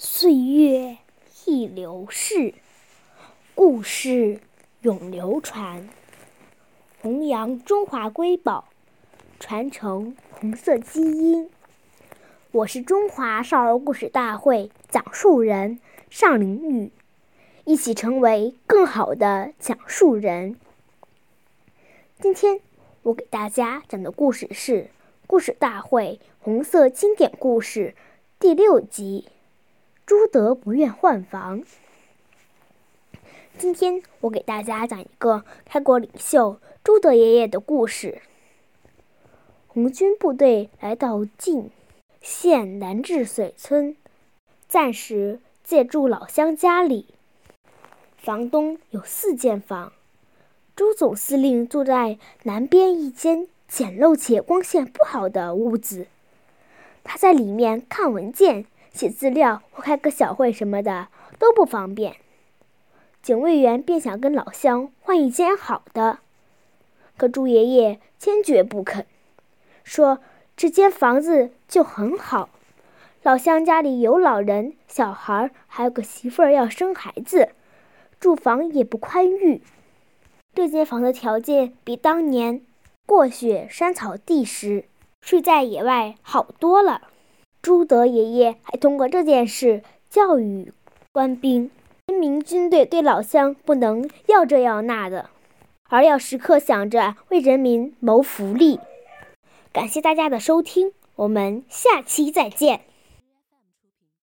岁月易流逝，故事永流传。弘扬中华瑰宝，传承红色基因。我是中华少儿故事大会讲述人尚林宇，一起成为更好的讲述人。今天我给大家讲的故事是《故事大会红色经典故事》第六集。朱德不愿换房。今天我给大家讲一个开国领袖朱德爷爷的故事。红军部队来到晋县南治水村，暂时借住老乡家里。房东有四间房，朱总司令住在南边一间简陋且光线不好的屋子，他在里面看文件。写资料或开个小会什么的都不方便，警卫员便想跟老乡换一间好的，可朱爷爷坚决不肯，说这间房子就很好，老乡家里有老人、小孩，还有个媳妇儿要生孩子，住房也不宽裕，这间房的条件比当年过雪山草地时睡在野外好多了。朱德爷爷还通过这件事教育官兵：人民军队对老乡不能要这要那的，而要时刻想着为人民谋福利。感谢大家的收听，我们下期再见。